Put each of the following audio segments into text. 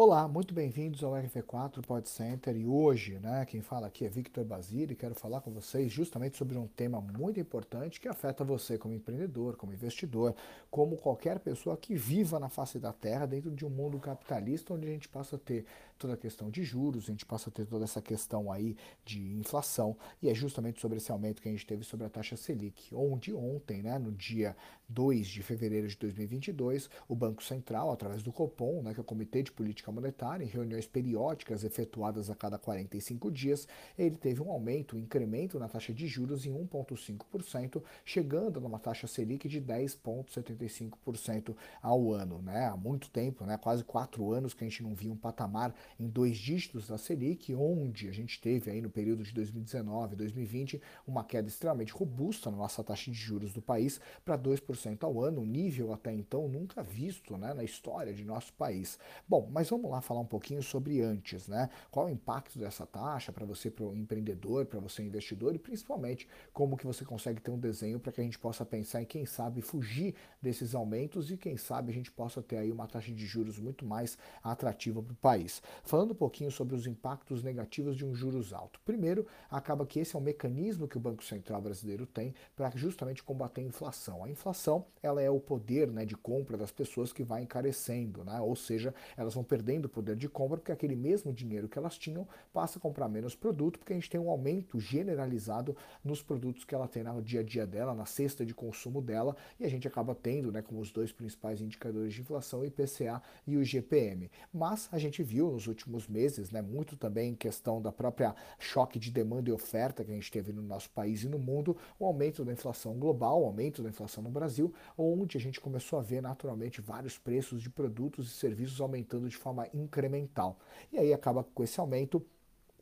Olá, muito bem-vindos ao RV4 Pod Center. E hoje, né, quem fala aqui é Victor Basile. E quero falar com vocês justamente sobre um tema muito importante que afeta você como empreendedor, como investidor, como qualquer pessoa que viva na face da terra dentro de um mundo capitalista onde a gente passa a ter toda a questão de juros, a gente passa a ter toda essa questão aí de inflação. E é justamente sobre esse aumento que a gente teve sobre a taxa Selic, onde ontem, né, no dia 2 de fevereiro de 2022, o Banco Central, através do Copom, né, que é o Comitê de Política Política Monetária, em reuniões periódicas efetuadas a cada 45 dias, ele teve um aumento, um incremento na taxa de juros em 1,5%, chegando numa taxa Selic de 10,75% ao ano. Né? Há muito tempo, né? quase quatro anos que a gente não via um patamar em dois dígitos da Selic, onde a gente teve aí no período de 2019 e 2020 uma queda extremamente robusta na nossa taxa de juros do país para 2% ao ano, um nível até então nunca visto né, na história de nosso país. Bom, mas vamos vamos lá falar um pouquinho sobre antes, né? Qual o impacto dessa taxa para você, para o empreendedor, para você investidor e principalmente como que você consegue ter um desenho para que a gente possa pensar em quem sabe fugir desses aumentos e quem sabe a gente possa ter aí uma taxa de juros muito mais atrativa para o país. Falando um pouquinho sobre os impactos negativos de um juros alto. Primeiro, acaba que esse é um mecanismo que o Banco Central brasileiro tem para justamente combater a inflação. A inflação, ela é o poder, né, de compra das pessoas que vai encarecendo, né? Ou seja, elas vão perder perdendo poder de compra, porque aquele mesmo dinheiro que elas tinham passa a comprar menos produto, porque a gente tem um aumento generalizado nos produtos que ela tem no dia a dia dela, na cesta de consumo dela, e a gente acaba tendo, né, como os dois principais indicadores de inflação, o IPCA e o GPM. Mas a gente viu nos últimos meses, né, muito também em questão da própria choque de demanda e oferta que a gente teve no nosso país e no mundo, o aumento da inflação global, o aumento da inflação no Brasil, onde a gente começou a ver naturalmente vários preços de produtos e serviços aumentando de forma forma incremental. E aí acaba com esse aumento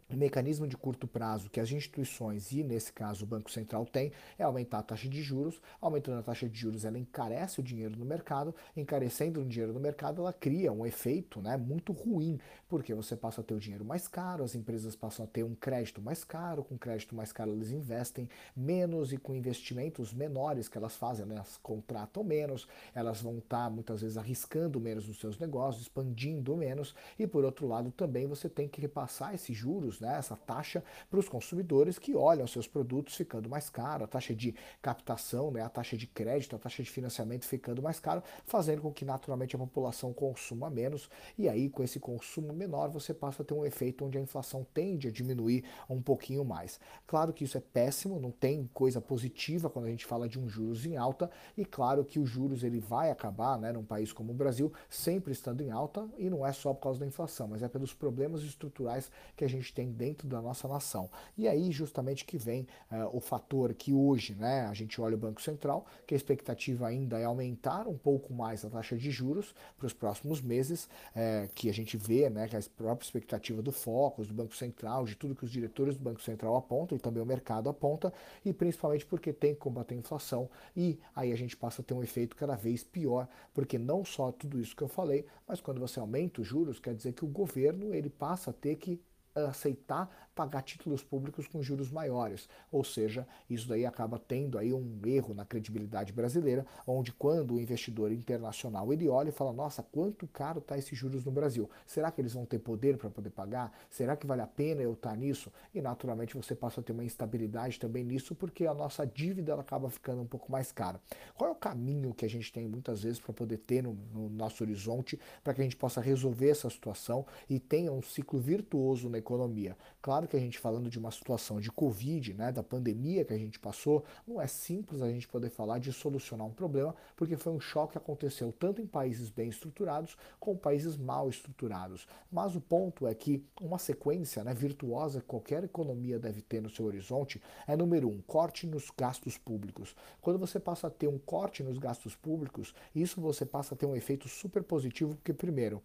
o mecanismo de curto prazo que as instituições, e nesse caso o Banco Central tem, é aumentar a taxa de juros. Aumentando a taxa de juros, ela encarece o dinheiro no mercado. Encarecendo o dinheiro no mercado, ela cria um efeito né, muito ruim, porque você passa a ter o dinheiro mais caro, as empresas passam a ter um crédito mais caro. Com crédito mais caro, eles investem menos e com investimentos menores que elas fazem, né, elas contratam menos, elas vão estar tá, muitas vezes arriscando menos nos seus negócios, expandindo menos. E por outro lado, também você tem que repassar esses juros né, essa taxa para os consumidores que olham seus produtos ficando mais caro, a taxa de captação, né, a taxa de crédito, a taxa de financiamento ficando mais caro, fazendo com que naturalmente a população consuma menos. E aí com esse consumo menor você passa a ter um efeito onde a inflação tende a diminuir um pouquinho mais. Claro que isso é péssimo, não tem coisa positiva quando a gente fala de um juros em alta. E claro que o juros ele vai acabar, né, num país como o Brasil, sempre estando em alta. E não é só por causa da inflação, mas é pelos problemas estruturais que a gente tem tem dentro da nossa nação. E aí justamente que vem uh, o fator que hoje né, a gente olha o Banco Central, que a expectativa ainda é aumentar um pouco mais a taxa de juros para os próximos meses, é, que a gente vê né, que a própria expectativa do Focus, do Banco Central, de tudo que os diretores do Banco Central apontam e também o mercado aponta, e principalmente porque tem que combater a inflação, e aí a gente passa a ter um efeito cada vez pior, porque não só tudo isso que eu falei, mas quando você aumenta os juros, quer dizer que o governo ele passa a ter que aceitar pagar títulos públicos com juros maiores. Ou seja, isso daí acaba tendo aí um erro na credibilidade brasileira, onde quando o investidor internacional ele olha e fala, nossa, quanto caro está esses juros no Brasil? Será que eles vão ter poder para poder pagar? Será que vale a pena eu estar tá nisso? E naturalmente você passa a ter uma instabilidade também nisso, porque a nossa dívida ela acaba ficando um pouco mais cara. Qual é o caminho que a gente tem muitas vezes para poder ter no, no nosso horizonte para que a gente possa resolver essa situação e tenha um ciclo virtuoso na economia? Claro que a gente falando de uma situação de Covid, né, da pandemia que a gente passou, não é simples a gente poder falar de solucionar um problema, porque foi um choque que aconteceu tanto em países bem estruturados como países mal estruturados. Mas o ponto é que uma sequência né, virtuosa que qualquer economia deve ter no seu horizonte é número um, corte nos gastos públicos. Quando você passa a ter um corte nos gastos públicos, isso você passa a ter um efeito super positivo, porque primeiro,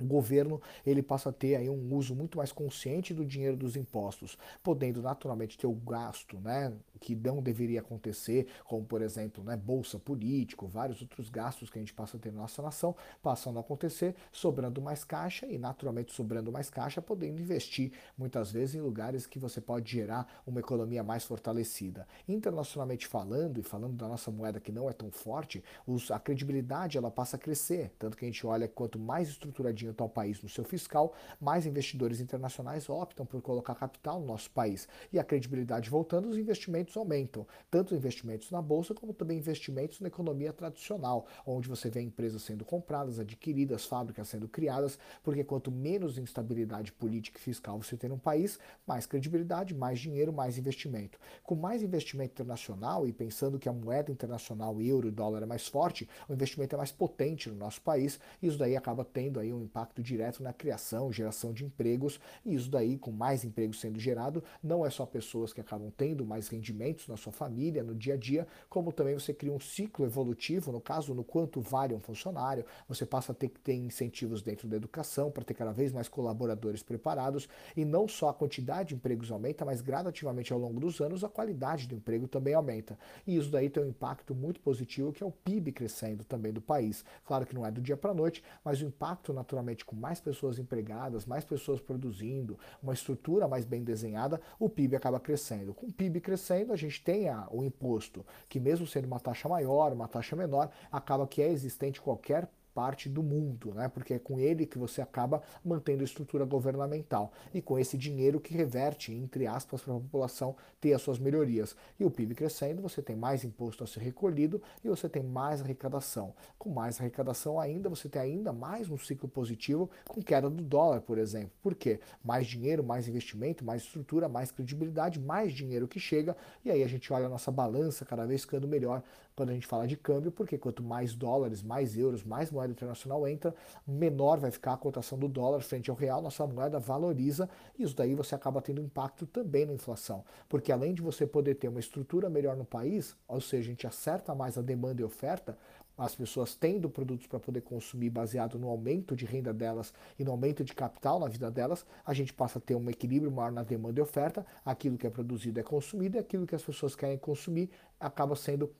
o governo ele passa a ter aí um uso muito mais consciente do dinheiro dos impostos, podendo naturalmente ter o gasto, né, que não deveria acontecer, como por exemplo, né, bolsa político, vários outros gastos que a gente passa a ter na nossa nação, passando a acontecer, sobrando mais caixa e naturalmente sobrando mais caixa, podendo investir muitas vezes em lugares que você pode gerar uma economia mais fortalecida. Internacionalmente falando e falando da nossa moeda que não é tão forte, os, a credibilidade ela passa a crescer, tanto que a gente olha quanto mais estruturadinho no tal país no seu fiscal, mais investidores internacionais optam por colocar capital no nosso país. E a credibilidade voltando, os investimentos aumentam, tanto investimentos na bolsa como também investimentos na economia tradicional, onde você vê empresas sendo compradas, adquiridas, fábricas sendo criadas, porque quanto menos instabilidade política e fiscal você tem no país, mais credibilidade, mais dinheiro, mais investimento. Com mais investimento internacional e pensando que a moeda internacional, euro e dólar é mais forte, o investimento é mais potente no nosso país, e isso daí acaba tendo aí um impacto direto na criação, geração de empregos, e isso daí, com mais empregos sendo gerado, não é só pessoas que acabam tendo mais rendimentos na sua família, no dia a dia, como também você cria um ciclo evolutivo, no caso, no quanto vale um funcionário, você passa a ter que ter incentivos dentro da educação para ter cada vez mais colaboradores preparados, e não só a quantidade de empregos aumenta, mas gradativamente ao longo dos anos a qualidade do emprego também aumenta. E isso daí tem um impacto muito positivo que é o PIB crescendo também do país. Claro que não é do dia para a noite, mas o impacto naturalmente com mais pessoas empregadas, mais pessoas produzindo, uma estrutura mais bem desenhada, o PIB acaba crescendo. Com o PIB crescendo, a gente tem a, o imposto, que mesmo sendo uma taxa maior, uma taxa menor, acaba que é existente qualquer parte do mundo, né? porque é com ele que você acaba mantendo a estrutura governamental e com esse dinheiro que reverte, entre aspas, para a população ter as suas melhorias. E o PIB crescendo, você tem mais imposto a ser recolhido e você tem mais arrecadação. Com mais arrecadação ainda, você tem ainda mais um ciclo positivo com queda do dólar, por exemplo. Por quê? Mais dinheiro, mais investimento, mais estrutura, mais credibilidade, mais dinheiro que chega e aí a gente olha a nossa balança cada vez ficando melhor quando a gente fala de câmbio, porque quanto mais dólares, mais euros, mais moeda internacional entra, menor vai ficar a cotação do dólar frente ao real, nossa moeda valoriza e isso daí você acaba tendo impacto também na inflação, porque além de você poder ter uma estrutura melhor no país, ou seja, a gente acerta mais a demanda e oferta, as pessoas tendo produtos para poder consumir baseado no aumento de renda delas e no aumento de capital na vida delas, a gente passa a ter um equilíbrio maior na demanda e oferta, aquilo que é produzido é consumido e aquilo que as pessoas querem consumir acaba sendo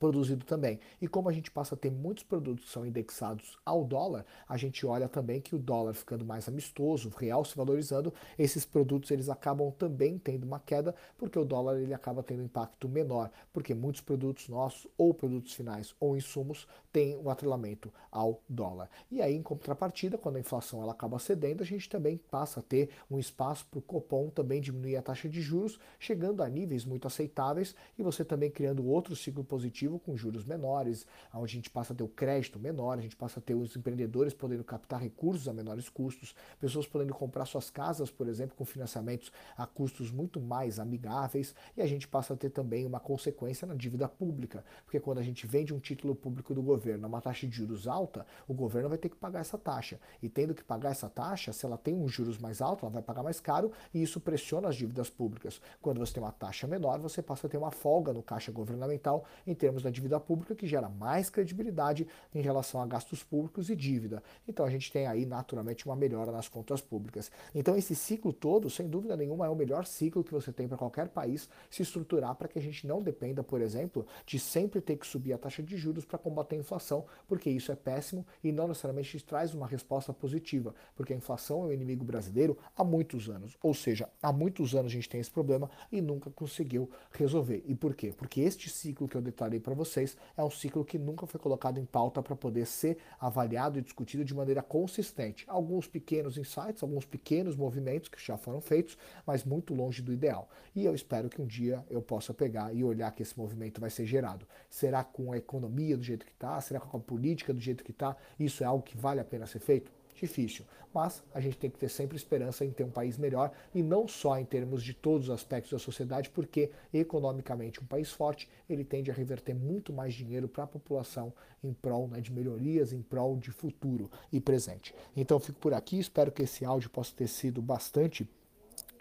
produzido também. E como a gente passa a ter muitos produtos que são indexados ao dólar, a gente olha também que o dólar ficando mais amistoso, o real se valorizando, esses produtos eles acabam também tendo uma queda, porque o dólar ele acaba tendo um impacto menor, porque muitos produtos nossos, ou produtos finais, ou insumos, têm um atrelamento ao dólar. E aí, em contrapartida, quando a inflação ela acaba cedendo, a gente também passa a ter um espaço para o Copom também diminuir a taxa de juros, chegando a níveis muito aceitáveis, e você também criando outro ciclo positivo com juros menores, onde a gente passa a ter o crédito menor, a gente passa a ter os empreendedores podendo captar recursos a menores custos, pessoas podendo comprar suas casas, por exemplo, com financiamentos a custos muito mais amigáveis, e a gente passa a ter também uma consequência na dívida pública, porque quando a gente vende um título público do governo a uma taxa de juros alta, o governo vai ter que pagar essa taxa. E tendo que pagar essa taxa, se ela tem uns juros mais altos, ela vai pagar mais caro e isso pressiona as dívidas públicas. Quando você tem uma taxa menor, você passa a ter uma folga no caixa governamental em termos termos da dívida pública, que gera mais credibilidade em relação a gastos públicos e dívida. Então a gente tem aí naturalmente uma melhora nas contas públicas. Então esse ciclo todo, sem dúvida nenhuma, é o melhor ciclo que você tem para qualquer país se estruturar para que a gente não dependa, por exemplo, de sempre ter que subir a taxa de juros para combater a inflação, porque isso é péssimo e não necessariamente traz uma resposta positiva, porque a inflação é o inimigo brasileiro há muitos anos. Ou seja, há muitos anos a gente tem esse problema e nunca conseguiu resolver. E por quê? Porque este ciclo que eu detalhei para para vocês, é um ciclo que nunca foi colocado em pauta para poder ser avaliado e discutido de maneira consistente. Alguns pequenos insights, alguns pequenos movimentos que já foram feitos, mas muito longe do ideal. E eu espero que um dia eu possa pegar e olhar que esse movimento vai ser gerado. Será com a economia do jeito que está? Será com a política do jeito que está? Isso é algo que vale a pena ser feito? Difícil. Mas a gente tem que ter sempre esperança em ter um país melhor e não só em termos de todos os aspectos da sociedade, porque economicamente um país forte ele tende a reverter muito mais dinheiro para a população em prol né, de melhorias, em prol de futuro e presente. Então fico por aqui, espero que esse áudio possa ter sido bastante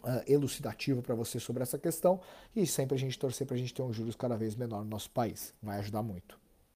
Uh, elucidativo para você sobre essa questão e sempre a gente torcer para a gente ter um juros cada vez menor no nosso país. Vai ajudar muito.